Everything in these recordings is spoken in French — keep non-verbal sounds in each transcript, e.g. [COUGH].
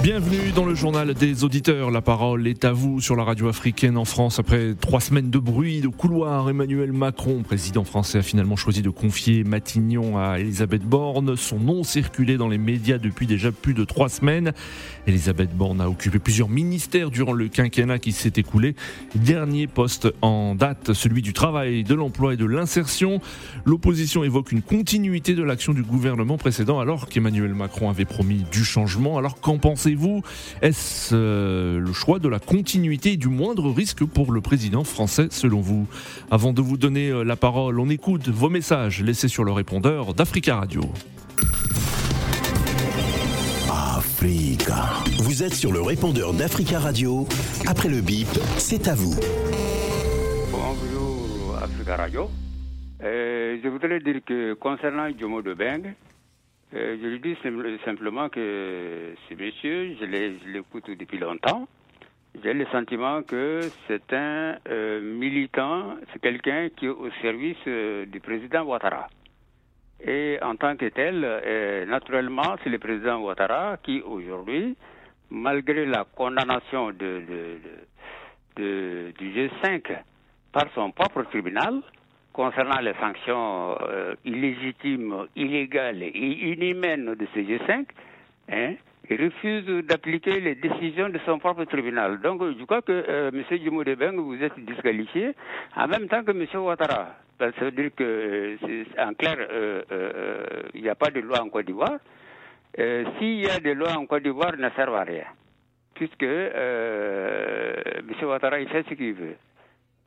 Bienvenue dans le journal des auditeurs. La parole est à vous sur la radio africaine en France. Après trois semaines de bruit, de couloir, Emmanuel Macron, président français, a finalement choisi de confier Matignon à Elisabeth Borne. Son nom circulait dans les médias depuis déjà plus de trois semaines. Elisabeth Borne a occupé plusieurs ministères durant le quinquennat qui s'est écoulé. Dernier poste en date, celui du travail, de l'emploi et de l'insertion. L'opposition évoque une continuité de l'action du gouvernement précédent alors qu'Emmanuel Macron avait promis du changement. Alors qu'en pensez vous Est-ce euh, le choix de la continuité et du moindre risque pour le président français selon vous? Avant de vous donner euh, la parole, on écoute vos messages laissés sur le répondeur d'Africa Radio. Africa. Vous êtes sur le répondeur d'Africa Radio. Après le bip, c'est à vous. Bonjour Africa Radio. Euh, je voudrais dire que concernant Jomo de Beng, euh, je lui dis simplement que ce monsieur, je l'écoute depuis longtemps. J'ai le sentiment que c'est un euh, militant, c'est quelqu'un qui est au service euh, du président Ouattara. Et en tant que tel, naturellement, c'est le président Ouattara qui, aujourd'hui, malgré la condamnation de, du G5 par son propre tribunal, concernant les sanctions euh, illégitimes, illégales et inhumaines de ce G5, hein, il refuse d'appliquer les décisions de son propre tribunal. Donc, je crois que euh, M. Vous êtes disqualifié en même temps que M. Ouattara. Ça veut dire que, euh, en clair, il n'y a pas de loi en Côte d'Ivoire. S'il y a des lois en Côte d'Ivoire, ne servent à rien. Puisque M. Ouattara, il fait ce qu'il veut.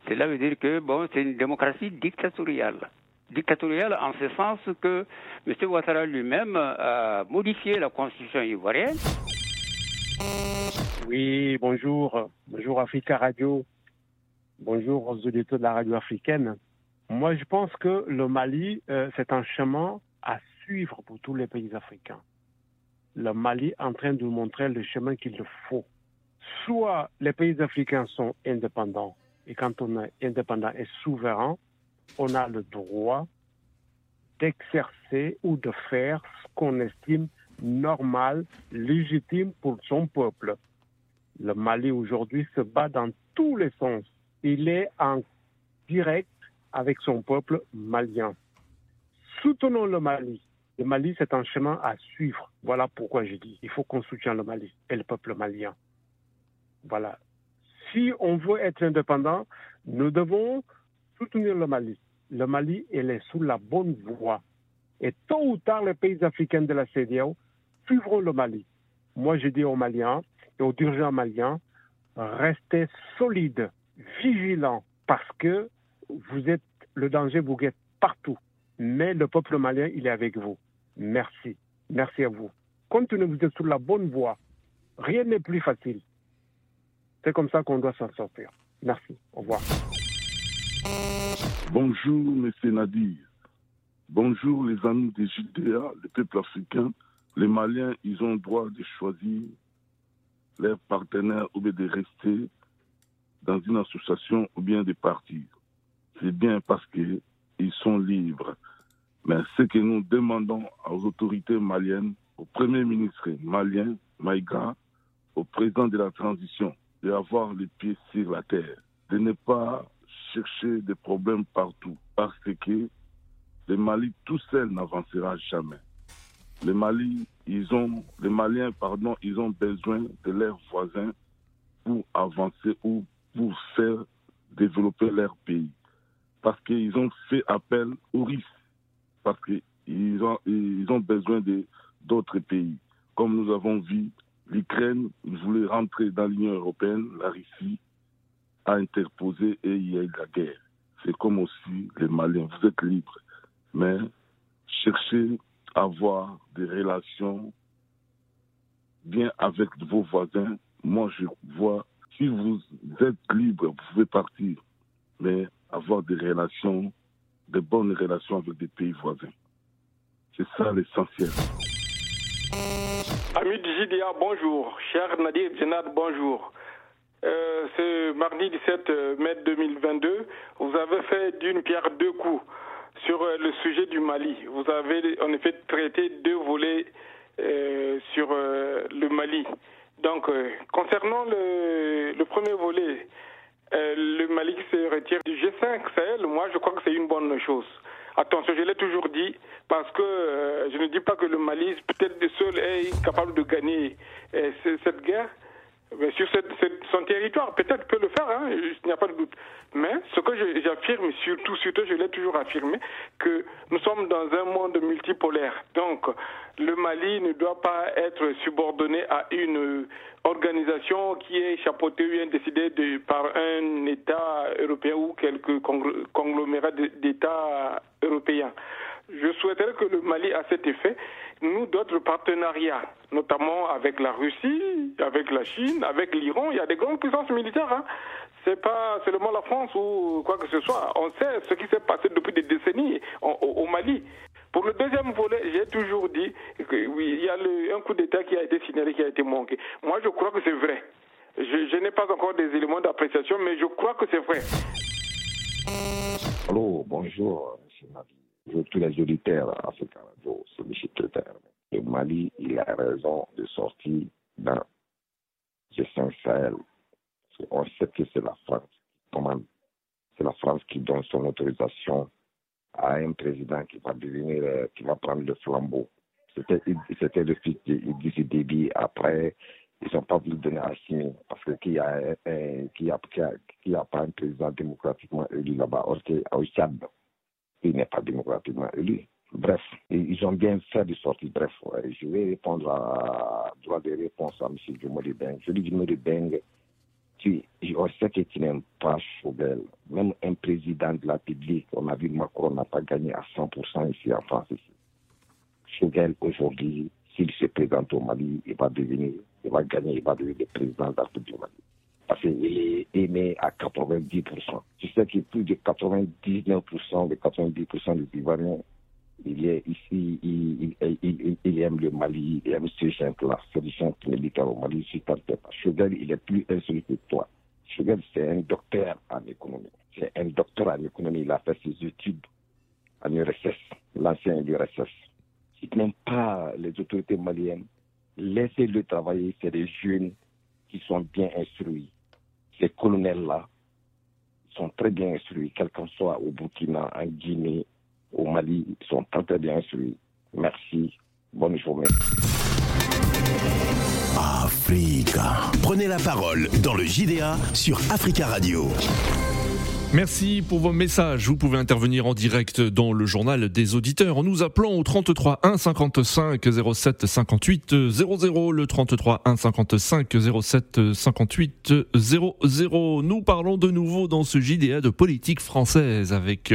Cela veut dire que bon, c'est une démocratie dictatoriale. Dictatoriale en ce sens que M. Ouattara lui-même a modifié la constitution ivoirienne. Oui, bonjour. Bonjour Africa Radio. Bonjour aux auditeurs de la radio africaine. Moi, je pense que le Mali, euh, c'est un chemin à suivre pour tous les pays africains. Le Mali est en train de montrer le chemin qu'il faut. Soit les pays africains sont indépendants, et quand on est indépendant et souverain, on a le droit d'exercer ou de faire ce qu'on estime normal, légitime pour son peuple. Le Mali aujourd'hui se bat dans tous les sens. Il est en direct avec son peuple malien. Soutenons le Mali. Le Mali, c'est un chemin à suivre. Voilà pourquoi je dis, il faut qu'on soutienne le Mali et le peuple malien. Voilà si on veut être indépendant, nous devons soutenir le Mali. Le Mali, il est sous la bonne voie. Et tôt ou tard, les pays africains de la CDAO suivront le Mali. Moi, je dis aux Maliens et aux dirigeants maliens, restez solides, vigilants, parce que vous êtes, le danger vous guette partout. Mais le peuple malien, il est avec vous. Merci. Merci à vous. Continuez, vous êtes sur la bonne voie. Rien n'est plus facile. C'est comme ça qu'on doit s'en sortir. Merci. Au revoir. Bonjour, Monsieur Nadir. Bonjour, les amis des Judéa, le peuple africain. Les Maliens, ils ont le droit de choisir leurs partenaires ou bien de rester dans une association ou bien de partir. C'est bien parce qu'ils sont libres. Mais ce que nous demandons aux autorités maliennes, au Premier ministre malien, Maïga, au président de la transition, d'avoir les pieds sur la terre, de ne pas chercher des problèmes partout, parce que le Mali tout seul n'avancera jamais. Les Mali, ils ont, les Maliens, pardon, ils ont besoin de leurs voisins pour avancer ou pour faire développer leur pays. Parce qu'ils ont fait appel aux risques. Parce qu'ils ont, ils ont besoin d'autres pays. Comme nous avons vu L'Ukraine voulait rentrer dans l'Union européenne, la Russie a interposé et il y a eu la guerre. C'est comme aussi les Maliens, vous êtes libres, mais cherchez à avoir des relations bien avec vos voisins. Moi, je vois, si vous êtes libre, vous pouvez partir, mais avoir des relations, de bonnes relations avec des pays voisins. C'est ça l'essentiel. Ami JDA, bonjour. Cher Nadir Djenad, bonjour. Euh, ce mardi 17 mai 2022, vous avez fait d'une pierre deux coups sur euh, le sujet du Mali. Vous avez en effet traité deux volets euh, sur euh, le Mali. Donc, concernant le, le, premier volet, le Mali se retire du G5 Sahel, moi je crois que c'est une bonne chose. Attention, je l'ai toujours dit, parce que je ne dis pas que le Mali, peut-être seul, est capable de gagner cette guerre, sur son territoire, peut-être peut le faire, hein, il n'y a pas de doute. Mais ce que j'affirme, surtout, surtout, je l'ai toujours affirmé, que nous sommes dans un monde multipolaire. Donc, le Mali ne doit pas être subordonné à une organisation qui est chapeautée ou décidée par un État européen ou quelques conglomérats d'États européens. Je souhaiterais que le Mali, à cet effet, nous d'autres partenariats, notamment avec la Russie, avec la Chine, avec l'Iran, il y a des grandes puissances militaires. Hein. C'est pas seulement la France ou quoi que ce soit. On sait ce qui s'est passé depuis des décennies au, Mali. Pour le deuxième volet, j'ai toujours dit oui, il y a un coup d'État qui a été signalé, qui a été manqué. Moi, je crois que c'est vrai. Je, n'ai pas encore des éléments d'appréciation, mais je crois que c'est vrai. Allô, bonjour, M. Nabi tous les auditeurs Africa Radio, c'est M. Clotaire. Le Mali, il a raison de sortir dans G5 Sahel. On sait que c'est la France qui commande. C'est la France qui donne son autorisation à un président qui va devenir, euh, qui va prendre le flambeau. C'était, c'était le fils d'Idriss Déby. Après, ils n'ont pas voulu donner à Simi parce que qui a, a, qui a, pas un président démocratiquement élu là-bas, au Tchad il n'est pas démocratiquement élu. Bref, ils ont bien fait de sortir. Bref, je vais répondre à droit de réponse à M. Jumori Beng. Je dis Jumori Beng, tu, on sait que tu n'aimes pas Chauvel. Même un président de la République, on a vu Macron n'a pas gagné à 100% ici en France. Chauvel, aujourd'hui, s'il se présente au Mali, il va devenir, il va gagner, il va devenir le président de la République du Mali parce qu'il est aimé à 90%. Tu sais que plus de 99%, de 90% des Ivoiriens, il est ici, il, il, il, aime le Mali, il aime ce genre-là, ce genre militaire au Mali, je Choguel, il est plus insolite que toi. Choguel, c'est un docteur en économie. C'est un docteur en économie, il a fait ses études en URSS, l'ancien URSS. Si tu n'aimes pas les autorités maliennes, laissez-le travailler, c'est des jeunes qui sont bien instruits ces colonels-là sont très bien instruits, quel qu'en soit au Burkina, en Guinée, au Mali, sont très, bien instruits. Merci. Bonne journée. Africa. Prenez la parole dans le JDA sur Africa Radio. Merci pour vos messages. Vous pouvez intervenir en direct dans le journal des auditeurs en nous appelant au 33 1 55 07 58 00. Le 33 1 55 07 58 00. Nous parlons de nouveau dans ce JDA de politique française avec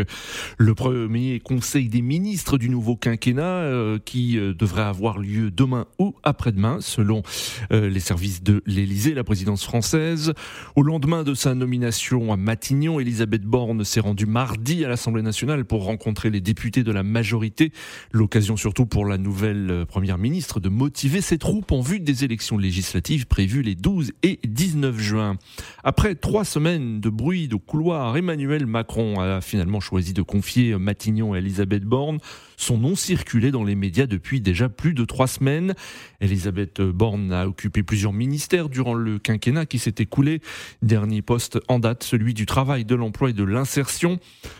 le premier conseil des ministres du nouveau quinquennat euh, qui euh, devrait avoir lieu demain ou après-demain selon euh, les services de l'Élysée, la présidence française. Au lendemain de sa nomination à Matignon, Elisabeth Elisabeth Borne s'est rendue mardi à l'Assemblée nationale pour rencontrer les députés de la majorité. L'occasion surtout pour la nouvelle euh, première ministre de motiver ses troupes en vue des élections législatives prévues les 12 et 19 juin. Après trois semaines de bruit de couloir, Emmanuel Macron a finalement choisi de confier Matignon à Elisabeth Borne. Son nom circulait dans les médias depuis déjà plus de trois semaines. Elisabeth Borne a occupé plusieurs ministères durant le quinquennat qui s'est écoulé. Dernier poste en date, celui du travail, de l'emploi et de l'insertion.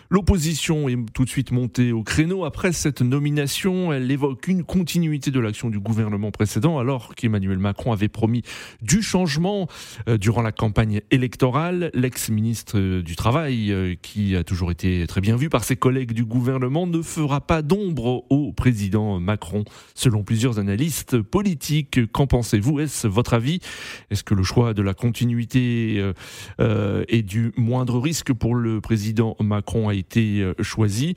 L'opposition est tout de suite montée au créneau. Après cette nomination, elle évoque une continuité de l'action du gouvernement précédent alors qu'Emmanuel Macron avait promis du changement euh, durant la campagne électorale. L'ex-ministre du Travail, euh, qui a toujours été très bien vu par ses collègues du gouvernement, ne fera pas don au président Macron, selon plusieurs analystes politiques. Qu'en pensez-vous? Est-ce votre avis? Est-ce que le choix de la continuité euh, euh, et du moindre risque pour le président Macron a été euh, choisi?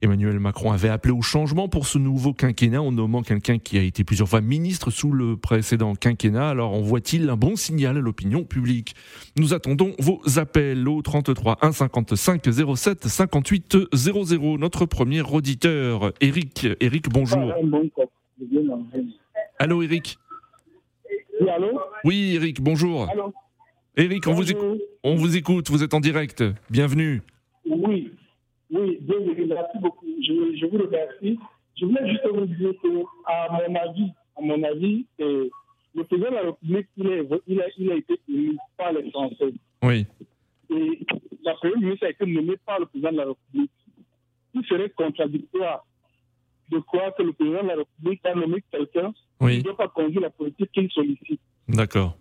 Emmanuel Macron avait appelé au changement pour ce nouveau quinquennat en nommant quelqu'un qui a été plusieurs fois ministre sous le précédent quinquennat. Alors envoie-t-il un bon signal à l'opinion publique? Nous attendons vos appels au 33 1 55 07 58 00. Notre premier auditeur, Eric. Eric, bonjour. Allô, Eric. Oui, allô? Oui, Eric, bonjour. Eric, on vous, écoute, on vous écoute, vous êtes en direct. Bienvenue. Oui, Oui, bienvenue, merci beaucoup. Je, je, vous remercie. Je voulais juste vous dire que, à mon avis, à mon avis, euh, le président de la République, il a, il a, il a été élu par les Français. Oui. Et la première ministre a été nommée par le président de la République. Il serait contradictoire de croire que le président de la République a nommé quelqu'un Oui. qui ne doit pas conduire la politique qu'il sollicite. D'accord.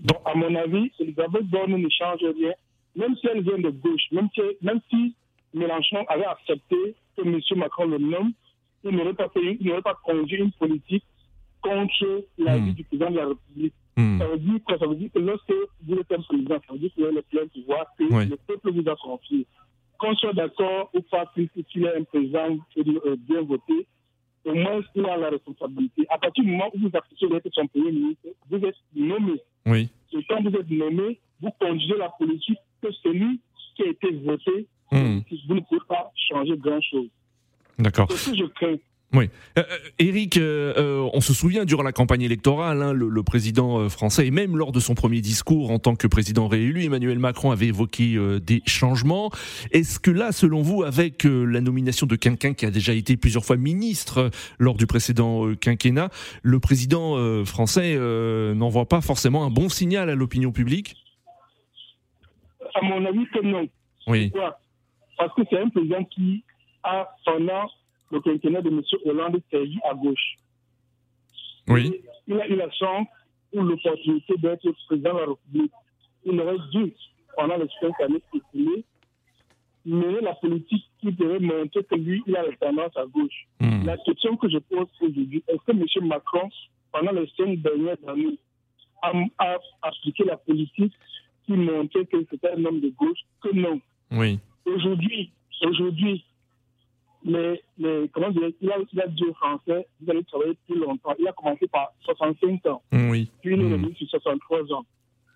Donc, à mon avis, Elisabeth Borne ne change rien, même si elle vient de gauche, même si, même si Mélenchon avait accepté que M. Macron le nomme, il n'aurait pas, fait- il n'aurait pas conduit une politique contre l'avis Hmm. du président de la République. Hmm. Ça veut dire quoi? Ça veut dire que lorsque vous êtes un président, ça veut dire que vous avez le plein pouvoir que Oui. le peuple vous a confié. Qu'on soit d'accord ou pas qu'il est un président euh, bien voté, au moins il a la responsabilité. À partir du moment où vous acceptez d'être son premier ministre, vous êtes nommé. Oui. Et quand vous êtes nommé, vous conduisez la politique que celui qui a été voté, Hmm. vous ne pouvez pas changer grand-chose. D'accord. C'est ce que je crains. Oui. Euh, euh, Eric, euh, euh, on se souvient durant la campagne électorale, hein, le, le président euh, français, et même lors de son premier discours en tant que président réélu, Emmanuel Macron avait évoqué euh, des changements. Est-ce que là, selon vous, avec euh, la nomination de quelqu'un qui a déjà été plusieurs fois ministre euh, lors du précédent euh, quinquennat, le président euh, français euh, n'envoie pas forcément un bon signal à l'opinion publique? À mon avis, que non. Oui. Pourquoi? Parce que c'est un président qui a, pendant le quinquennat de M. Hollande, servi à gauche. Oui. Il a eu la chance ou l'opportunité d'être président de la République. Il aurait dû, pendant les cinq années écoulées, mener la politique qui devrait montrer que lui, il a la tendance à gauche. Hmm. La question que je pose aujourd'hui, est-ce que M. Macron, pendant les cinq dernières années, a, a appliqué la politique qui montrait que c'était un homme de gauche Que non? Oui. Aujourd'hui, aujourd'hui, les, les, comment dire, il a, il a dit aux Français, vous allez travailler plus longtemps. Il a commencé par 65 ans, Oui. puis il est Hmm. revenu sur 63 ans.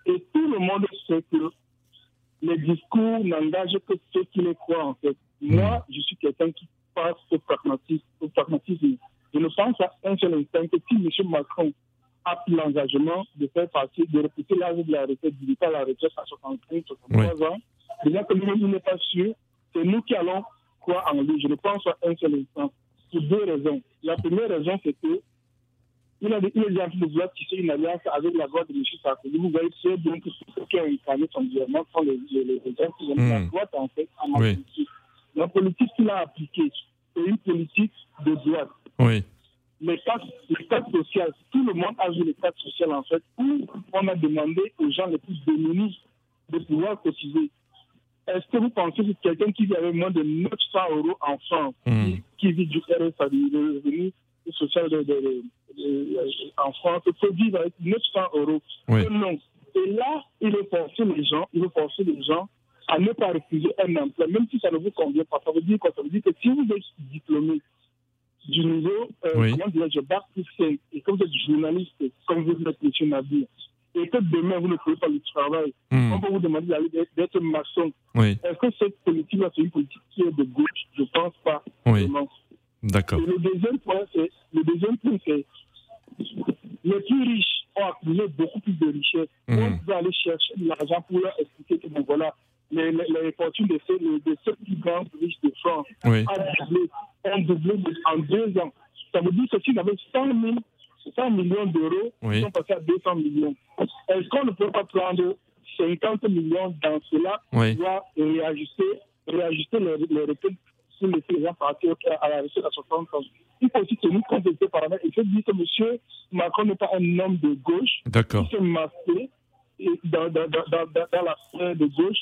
Et tout le monde sait que les discours n'engagent que ceux qui les croient, en fait. Moi, je suis quelqu'un qui passe au pragmatisme. Au pragmatisme. Je ne pense à un seul instant que si M. Macron a pris l'engagement de faire partie, de répéter l'âge de la retraite, d'iliter la retraite à 65, 63 ans, déjà que il n'est pas sûr, c'est nous qui allons croire en lui. Je ne pense à un seul instant. Pour deux raisons. La première raison, c'est que il a est déjà de vouloir tisser une alliance avec la droite de M. Sarkozy. Vous voyez très bien que ceux qui ont incarné son gouvernement sont les, les, gens qui ont la Mm. droite, en fait, en Oui. politique. La politique qu'il a appliquée, c'est une politique de droite. Oui. Les taxes, les taxes sociales, tout le monde a vu les taxes sociales, en fait, où on a demandé aux gens les plus démunis de pouvoir cotiser. Est-ce que vous pensez que quelqu'un qui vit avec moins de 900 euros en France, Mm. qui, vit du RSA, du revenu social de, de- de- de- en France, peut vivre avec 900 euros? Oui. Non. Et là, il veut forcer les gens, il veut forcer les gens à ne pas refuser un emploi, même si ça ne vous convient pas. Ça veut dire quoi? Ça veut dire que si vous êtes diplômé du niveau, euh, Oui. comment dirais-je, bac plus 5, et que vous êtes journaliste, comme vous l'êtes, M. Nadir, et que demain vous ne trouvez pas le travail, Hmm. on peut vous demander d'être- maçon. Oui. Est-ce que cette politique-là, c'est une politique qui est de gauche? Je ne pense pas. Oui. D'accord. Le deuxième point, c'est le deuxième point, c'est les plus riches ont accumulé beaucoup plus de richesses. Mhm. On doit aller chercher de l'argent pour leur expliquer que bon, voilà, les, les, les fortunes de ces, de ces plus grands riches de France Oui. ont doublé, ont doublé en deux ans. Ça veut dire que s'ils avaient 100, 000, 100 millions d'euros, Oui. sont passés à 200 millions. Est-ce qu'on ne peut pas prendre 50 millions dans cela Oui. pour réajuster, réajuster les, les pour laisser les gens partir à la retraite à 60 ans? Il faut aussi tenir compte de ces paramètres et se dire que M. Macron n'est pas un homme de gauche D'accord. qui s'est masqué dans, dans, dans, dans, dans la sphère de gauche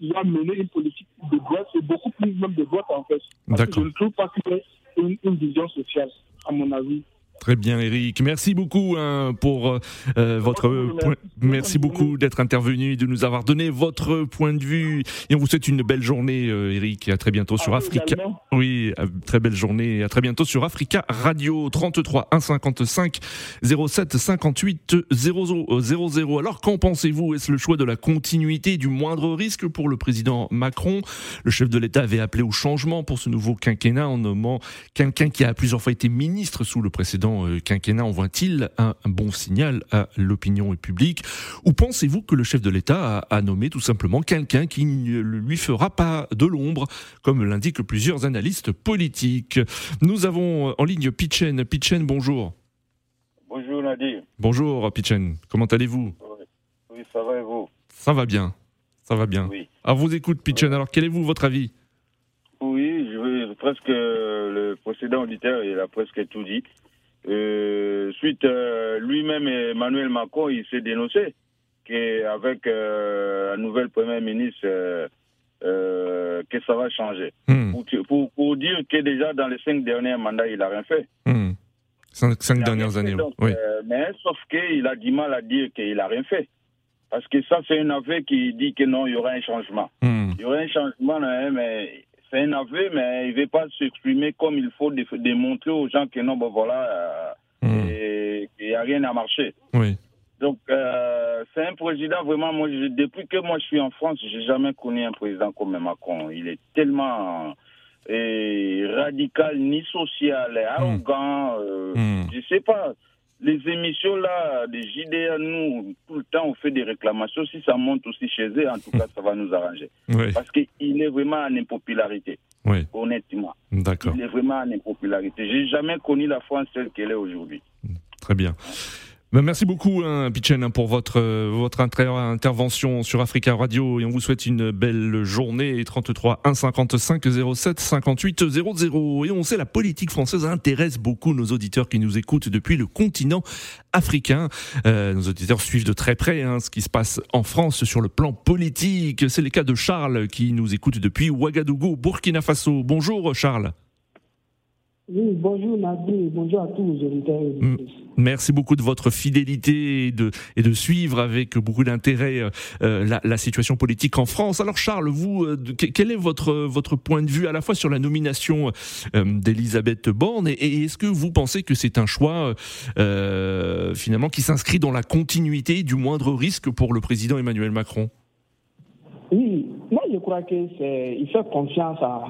il va mener une politique de droite et beaucoup plus même de droite en fait. Parce que je ne trouve pas qu'il y ait une, une vision sociale, à mon avis. Très bien, Eric. Merci beaucoup hein, pour euh, votre point. Merci beaucoup d'être intervenu et de nous avoir donné votre point de vue. Et on vous souhaite une belle journée, euh, Eric. Et à très bientôt sur Africa. Oui, très belle journée. Et à très bientôt sur Africa Radio 33 155 07 58 00 00. Alors, qu'en pensez-vous? Est-ce le choix de la continuité du moindre risque pour le président Macron? Le chef de l'État avait appelé au changement pour ce nouveau quinquennat en nommant quelqu'un qui a plusieurs fois été ministre sous le précédent précédent quinquennat envoie-t-il un, bon signal à l'opinion publique Ou pensez-vous que le chef de l'État a, a, nommé tout simplement quelqu'un qui ne lui fera pas de l'ombre, comme l'indiquent plusieurs analystes politiques Nous avons en ligne Pichen. Pichen, bonjour. Bonjour Nadir. Bonjour Pichen, comment allez-vous oui. ça va et vous Ça va bien, ça va bien. Oui. Alors vous écoute Pichen, alors quel est vous votre avis? Oui, je presque le précédent auditeur, il a presque tout dit. Euh, suite, euh, lui-même, Emmanuel Macron, il s'est dénoncé qu'avec euh, la nouvelle première ministre, que ça va changer. Hmm. Pour, pour, dire que déjà dans les cinq derniers mandats, il n'a rien fait. Hmm. Cinq, dernières années, oui. Euh, mais sauf qu'il a du mal à dire qu'il n'a rien fait. Parce que ça, c'est un aveu qui dit que non, il y aura un changement. Hmm. Il y aura un changement, hein, mais c'est un aveu, mais il ne veut pas s'exprimer comme il faut, démontrer aux gens que non, ben voilà, il euh, n'y hmm. a rien à marcher. Oui. Donc, euh, c'est un président vraiment, moi, depuis que moi je suis en France, je n'ai jamais connu un président comme Macron. Il est tellement et radical ni social, et hmm. arrogant. Euh, hmm. Je sais pas. Les émissions là, des JDA, nous, tout le temps, on fait des réclamations. Si ça monte aussi chez eux, en tout cas, ça va nous arranger. Parce qu'il est vraiment en impopularité. Oui. Honnêtement. D'accord. Il est vraiment en impopularité. J'ai jamais connu la France telle qu'elle est aujourd'hui. Très bien. Ben, merci beaucoup, hein, pour votre, euh, votre intervention sur Africa Radio et on vous souhaite une belle journée. 33 1 55 07 58 00. Et on sait, la politique française intéresse beaucoup nos auditeurs qui nous écoutent depuis le continent africain. Euh, nos auditeurs suivent de très près hein, ce qui se passe en France sur le plan politique. C'est le cas de Charles qui nous écoute depuis Ouagadougou, Burkina Faso. Bonjour, Charles. Oui, bonjour Nadir, bonjour à tous les auditeurs. Merci beaucoup de votre fidélité et de, et de suivre avec beaucoup d'intérêt euh, euh, la, la, situation politique en France. Alors Charles, vous, euh, quel est votre, votre point de vue à la fois sur la nomination d'Elisabeth Borne et, est-ce que vous pensez que c'est un choix finalement qui s'inscrit dans la continuité du moindre risque pour le président Emmanuel Macron? Oui, je crois que c'est, il fait confiance à,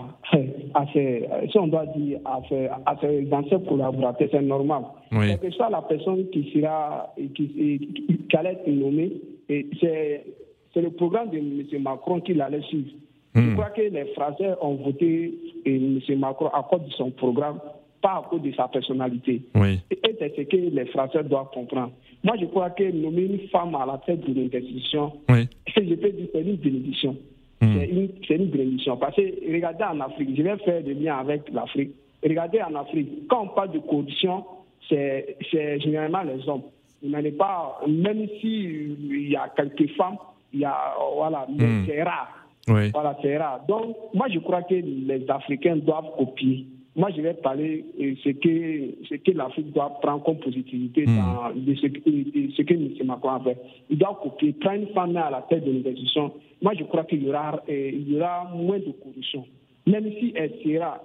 à ses, si on doit dire, à ses, à ses anciens collaborateurs, c'est normal. Oui. que ça, la personne qui sera, qui, qui, qui allait être nommée, c'est, c'est le programme de M. Macron qui l'allait suivre. Je hmm. crois que les Français ont voté et M. Macron à cause de son programme, pas à cause de sa personnalité. Oui. Et c'est ce que les Français doivent comprendre. Moi, je crois que nommer une femme à la tête d'une institution, oui. [LAUGHS] je peux dire c'est une bénédiction. Hmm. C'est une, bénédiction. Parce que regardez en Afrique, je vais faire des liens avec l'Afrique. Regardez en Afrique, quand on parle de corruption, c'est généralement les hommes. Il pas, même s'il y a quelques femmes, il y a, voilà, mais hmm. c'est rare. Voilà, c'est rare. Donc, moi, je crois que les Africains doivent copier. Moi, je vais parler de euh, ce que, ce que l'Afrique doit prendre comme positivité hmm. dans de ce, ce, que M. Macron a fait. Il doit copier, prendre une femme à la tête de l'institution. Moi, je crois qu'il y aura, euh, il y aura moins de corruption. Même si elle sera,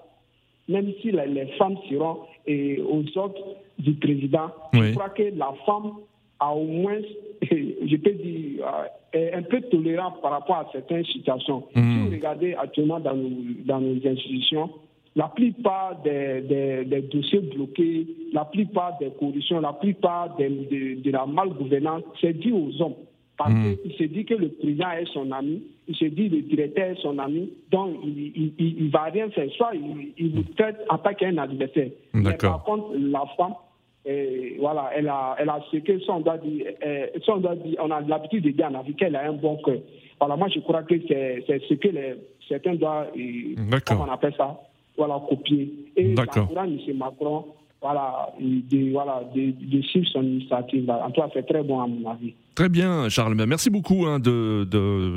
même si les, femmes seront euh, aux ordres du président, je crois que la femme a au moins, [LAUGHS] je peux dire, est un peu tolérante par rapport à certaines situations. Hmm. Si vous regardez actuellement dans nos, dans nos institutions, la plupart des, dossiers bloqués, la plupart des corruptions, la plupart de, la malgouvernance, c'est dû aux hommes. Parce hmm. qu'il se dit que le président est son ami, il se dit que le directeur est son ami, donc il ne va rien faire. Soit il, vous traite en tant qu'un adversaire. Mais par contre, la femme, euh, voilà, elle a, elle a ce que son doit dire, son doit dire on a l'habitude de dire en Afrique qu'elle a un bon cœur. Voilà, moi je crois que c'est ce que les, certains doivent, euh, comment on appelle ça, voilà, copier. Et D'accord. M. Macron, voilà, de, voilà, de, de suivre son initiative. En tout cas, c'est très bon à mon avis. Très bien, Charles. Merci beaucoup hein, de,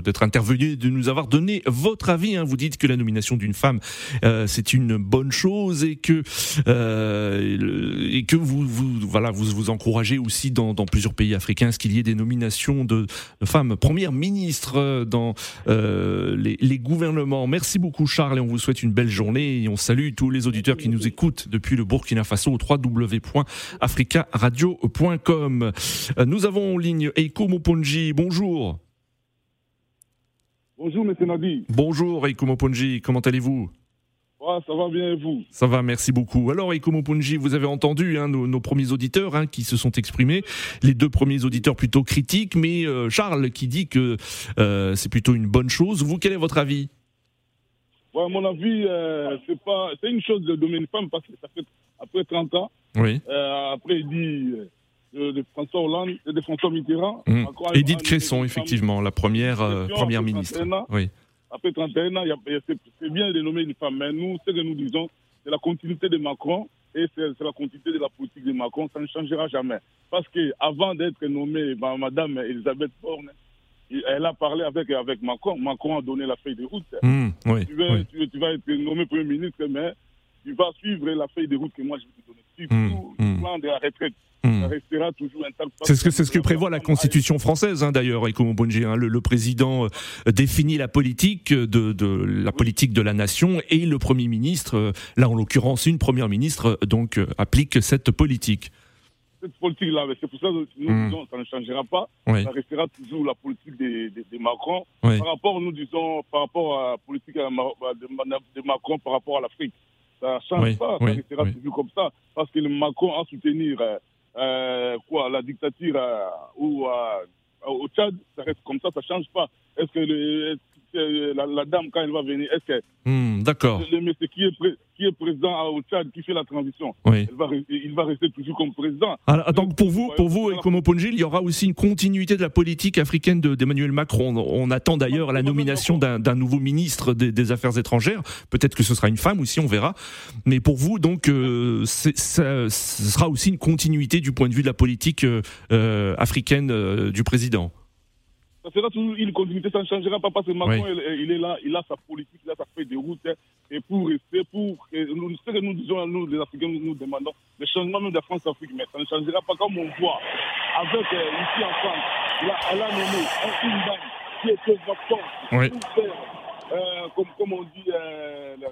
d'être intervenu, de nous avoir donné votre avis. Hein. Vous dites que la nomination d'une femme, euh, c'est une bonne chose et que euh, et que vous, vous voilà vous vous encouragez aussi dans, dans plusieurs pays africains ce qu'il y ait des nominations de, femmes premières ministres dans euh, les, les, gouvernements. Merci beaucoup, Charles, et on vous souhaite une belle journée et on salue tous les auditeurs qui nous écoutent depuis le Burkina Faso au www.africaradio.com. Euh, nous avons en ligne Eiko Moponji, bonjour. Bonjour, monsieur Nadi. Bonjour, Eiko Moponji, comment allez-vous? Ça va bien et vous? Ça va, merci beaucoup. Alors, Ikomo Punji, vous avez entendu hein, nos, premiers auditeurs hein, qui se sont exprimés, les deux premiers auditeurs plutôt critiques, mais euh, Charles qui dit que euh, c'est plutôt une bonne chose. Vous, quel est votre avis? Ouais, mon avis, euh, c'est pas, c'est une chose de donner une femme parce que ça fait après 30 ans. Oui. après, il dit de, François Hollande et de François Mitterrand. Mmh. Edith Cresson, effectivement, la première, première ministre. Oui. Après 31 ans, c'est bien de nommer une femme, mais nous, ce que nous disons, c'est la continuité de Macron et c'est la continuité de la politique de Macron, ça ne changera jamais. Parce qu'avant d'être nommée bah, Madame Elisabeth Borne, elle a parlé avec, avec Macron. Macron a donné la feuille de route. Mmh, oui, tu, vas, tu, vas être nommé Premier ministre, mais tu vas suivre la feuille de route que moi je vais te donner. Mmh, mmh. Plan de la retraite. Restera toujours intact. C'est ce que, c'est ce que prévoit la Constitution française, hein, d'ailleurs, Bonji. Hein, le, président euh, définit la politique de, de, la politique de la nation et le Premier ministre, euh, là en l'occurrence une Première ministre, euh, donc applique cette politique. Cette politique-là, c'est pour ça que nous hmm. disons ça ne changera pas. Ça restera toujours la politique de, Macron. Par rapport, nous disons, par rapport à la politique de, Macron par rapport à l'Afrique. Ça ne change pas, ça restera toujours comme ça. Parce que le Macron a soutenir euh, quoi, la dictature euh, ou au Tchad, ça reste comme ça, ça change pas. Est-ce que le, la, dame, quand elle va venir, est-ce que. Hmm, d'accord. Le, monsieur qui est, qui est président au Tchad, qui fait la transition, il va rester toujours comme président. Alors, donc, pour vous, pour vous, comme il y aura aussi une continuité de la politique africaine d'Emmanuel Macron. On attend d'ailleurs la nomination d'un nouveau ministre des, Affaires étrangères. Peut-être que ce sera une femme aussi, on verra. Mais pour vous, donc, euh, ça, ce sera aussi une continuité du point de vue de la politique euh, euh, africaine du président sera toujours une continuité, ça ne changera pas parce que Macron, il, est là, il a sa politique, il a sa feuille de route, hein, et pour rester, pour. nous, ce que nous disons, nous, les Africains, nous, nous demandons le changement de la France-Afrique, mais ça ne changera pas comme on voit avec, euh, ici en France, là, elle a nommé une dame qui était vacante oui. pour faire, euh, comme, comme on dit, euh, la,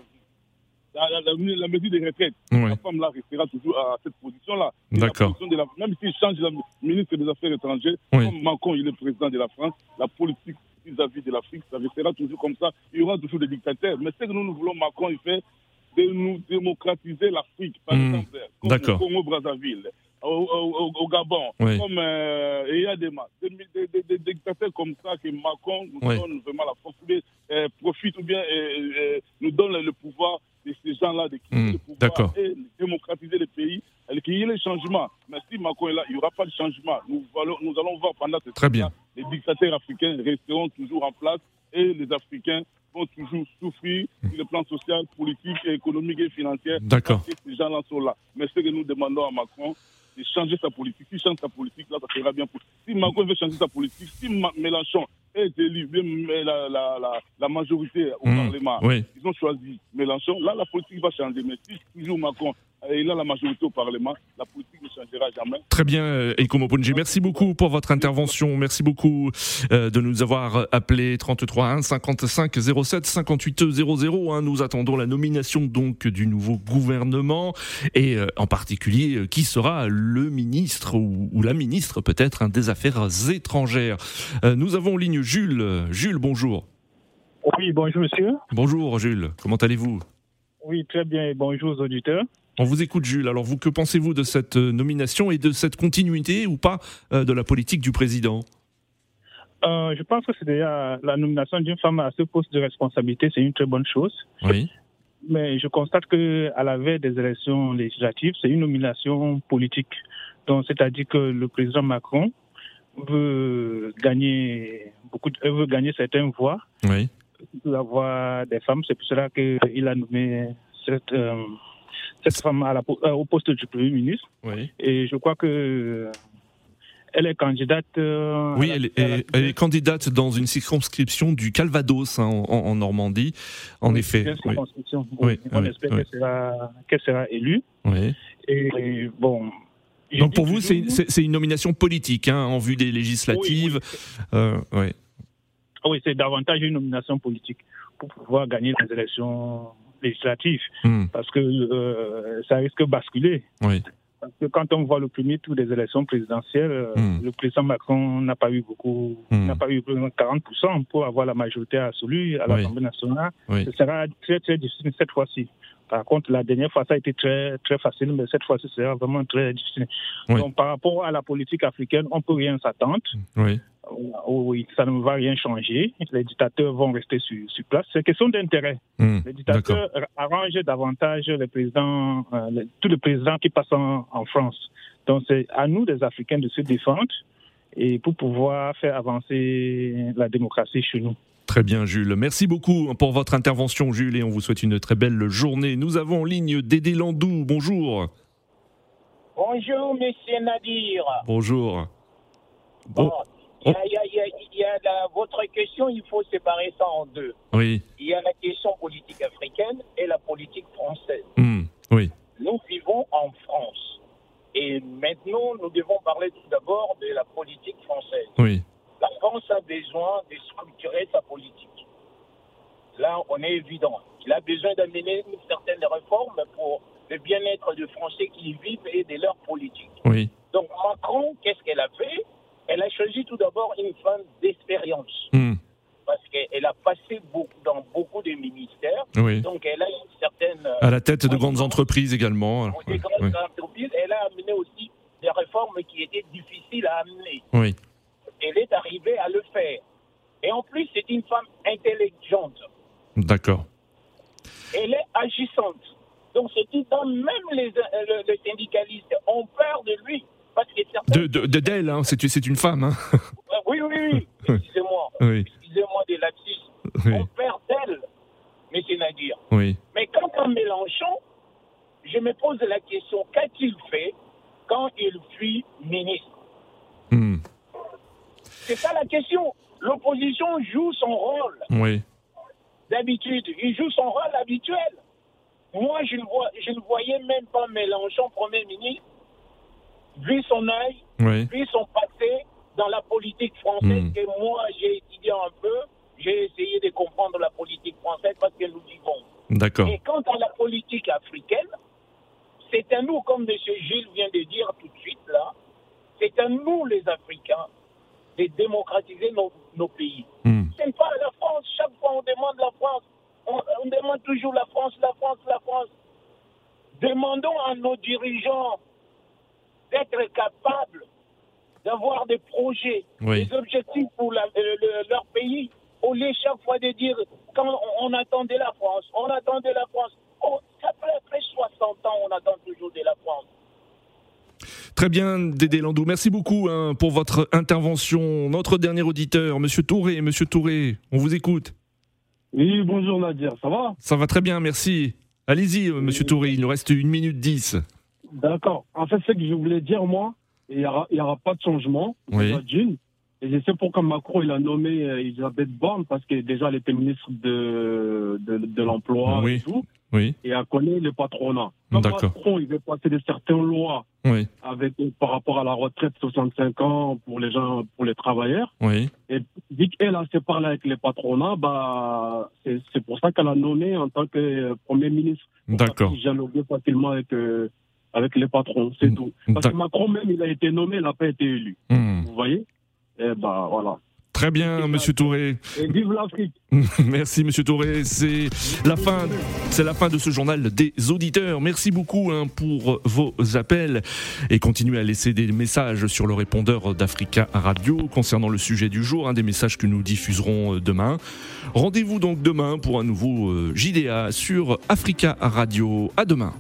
la, mesure des retraites. La femme là restera toujours à cette position-là. D'accord. Même s'il change la ministre des Affaires étrangères, comme Macron il est président de la France, la politique vis-à-vis de l'Afrique, ça restera toujours comme ça. Il y aura toujours des dictateurs. Mais ce que nous, nous voulons, Macron, il fait de nous démocratiser l'Afrique, par hmm. exemple, comme au Congo-Brazzaville, au, Gabon, comme euh, il y a des, des, dictateurs comme ça que Macron nous donne vraiment la force, euh, profite ou bien euh, nous donne le pouvoir de ces gens-là de quitter hmm, le pouvoir et démocratiser le pays, et qu'il y ait les changements. Mais si Macron est là, il n'y aura pas de changement. Nous, nous allons voir pendant ce Très bien. les dictateurs africains resteront toujours en place et les Africains toujours souffrir sur le plan social, politique, économique et financier. D'accord. Ces gens-là sont là. Mais ce que nous demandons à Macron, c'est changer sa politique. S'il change sa politique, là, ça sera bien pour. Si Macron veut changer sa politique, si Mélenchon est élu, la, la, la, la majorité au mmh, Parlement, oui. ils ont choisi Mélenchon, là, la politique va changer. Mais si toujours Macron il a la majorité au Parlement, la politique jamais. Très bien, Eiko Mopunji. Merci beaucoup pour votre intervention. Merci beaucoup euh, de nous avoir appelé 33 1 55 07 58 00. Nous attendons la nomination donc du nouveau gouvernement et euh, en particulier euh, qui sera le ministre ou, la ministre peut-être hein, des Affaires étrangères. Nous avons en ligne Jules. Jules, bonjour. Oui, bonjour monsieur. Bonjour Jules, comment allez-vous? Oui, très bien bonjour aux auditeurs. On vous écoute, Jules. Alors, vous, que pensez-vous de cette euh, nomination et de cette continuité ou pas euh, de la politique du président? Euh, Je pense que c'est déjà la nomination d'une femme à ce poste de responsabilité, c'est une très bonne chose. Oui. Mais je constate que à la veille des élections législatives, c'est une nomination politique. Donc, c'est-à-dire que le président Macron veut gagner beaucoup, veut gagner certaines voix. Oui. La voix des femmes, c'est pour cela qu'il a nommé cette cette femme à la, euh, au poste du Premier ministre. Oui. Et je crois que euh, elle est candidate. Euh, oui, elle, est, candidate dans une circonscription du Calvados hein, en, Normandie, en effet. Une oui. on espère qu'elle sera, élue. Oui. Et, bon. Donc pour vous, c'est une nomination politique hein, en vue des législatives. Oui, oui c'est davantage une nomination politique pour pouvoir gagner les élections législatif, hmm. parce que euh, ça risque de basculer. Oui. Parce que quand on voit le premier tour des élections présidentielles, hmm. le président Macron n'a pas eu beaucoup, hmm. n'a pas eu 40% pour avoir la majorité absolue à l'Assemblée nationale. Ce sera très très difficile cette fois-ci. Par contre, la dernière fois, ça a été très, très facile, mais cette fois-ci, c'est vraiment très difficile. Donc, par rapport à la politique africaine, on ne peut rien s'attendre. Oui. Oui, ça ne va rien changer. Les dictateurs vont rester sur, place. C'est question d'intérêt. Hmm, les dictateurs arrangent davantage les présidents, euh, tous les présidents qui passent en, en France. Donc, c'est à nous, les Africains, de se défendre et pour pouvoir faire avancer la démocratie chez nous. Très bien, Jules. Merci beaucoup pour votre intervention, Jules, et on vous souhaite une très belle journée. Nous avons en ligne Dédé Landou. Bonjour. Bonjour, monsieur Nadir. Bonjour. Bon. Il y a, votre question, il faut séparer ça en deux. Oui. Il y a la question politique africaine et la politique française. Hmm, oui. Nous vivons en France. Et maintenant, nous devons parler tout d'abord de la politique française. Oui la France a besoin de structurer sa politique. Là, on est évident. Il a besoin d'amener certaines réformes pour le bien-être des Français qui y vivent et de leur politique. Oui. Donc Macron, qu'est-ce qu'elle a fait? Elle a choisi tout d'abord une femme d'expérience. Hmm. Parce qu'elle a passé beaucoup, dans beaucoup de ministères. Oui. Donc elle a une certaine... Euh, à la tête de grandes entreprises également. Des grandes entreprises. Elle a amené aussi des réformes qui étaient difficiles à amener. Oui elle est arrivée à le faire. Et en plus, c'est une femme intelligente. D'accord. Elle est agissante. Donc, c'est une femme, même les, euh, les, syndicalistes ont peur de lui. Parce que de, de, d'elle, hein, c'est, c'est une femme. Hein. Oui, oui, [LAUGHS] oui. Excusez-moi. Oui. Excusez-moi des lapsus. Oui. On perd d'elle, M. Nadir. Oui. Mais quant à Mélenchon, je me pose la question qu'a-t-il fait quand il fut ministre? Hmm. C'est ça la question. L'opposition joue son rôle. Oui. D'habitude, il joue son rôle habituel. Moi, je ne, vois, je ne voyais même pas Mélenchon, Premier ministre, vu son œil, vu son passé dans la politique française, hmm. et moi, j'ai étudié un peu, j'ai essayé de comprendre la politique française parce que nous vivons. D'accord. Et quant à la politique africaine, c'est à nous, comme M. Gilles vient de dire tout de suite là, c'est à nous les Africains de démocratiser nos, nos pays. Hmm. Ce n'est pas la France. Chaque fois, on demande la France. On, on, demande toujours la France, la France, la France. Demandons à nos dirigeants d'être capables d'avoir des projets, des objectifs pour la, leur pays, au lieu chaque fois de dire quand on, attendait la France, on attendait la France. Oh, après 60 ans, on attend toujours de la France. Très bien, Dédé Landou. Merci beaucoup hein, pour votre intervention. Notre dernier auditeur, Monsieur Touré. Monsieur Touré, on vous écoute. Oui, bonjour Nadir, ça va? Ça va très bien, merci. Allez-y, euh, Monsieur Touré, il nous reste une minute dix. D'accord. En fait, ce que je voulais dire, moi, il n'y aura, aura, pas de changement. Oui. Et je sais pourquoi Macron il a nommé euh, Elisabeth Borne, parce que déjà elle était ministre de, de, de l'Emploi oui. et tout. Oui. Et elle connaît le patronat. Quand Macron il veut passer de certaines lois oui. avec, par rapport à la retraite 65 ans pour les gens, pour les travailleurs. Oui. Et vu qu'elle a se parlé avec les patronats, bah, c'est pour ça qu'elle a nommé en tant que Premier ministre. D'accord. Dialoguer facilement avec, euh, avec les patrons, c'est tout. Parce que Macron même, il a été nommé, il n'a pas été élu. Hmm. Vous voyez? Eh ben voilà. Très bien, Monsieur Touré. Et vive l'Afrique. [LAUGHS] Merci, Monsieur Touré. C'est la fin, c'est la fin de ce journal des auditeurs. Merci beaucoup hein, pour vos appels et continuez à laisser des messages sur le répondeur d'Africa Radio concernant le sujet du jour, hein, des messages que nous diffuserons euh, demain. Rendez-vous donc demain pour un nouveau euh, JDA sur Africa Radio. À demain.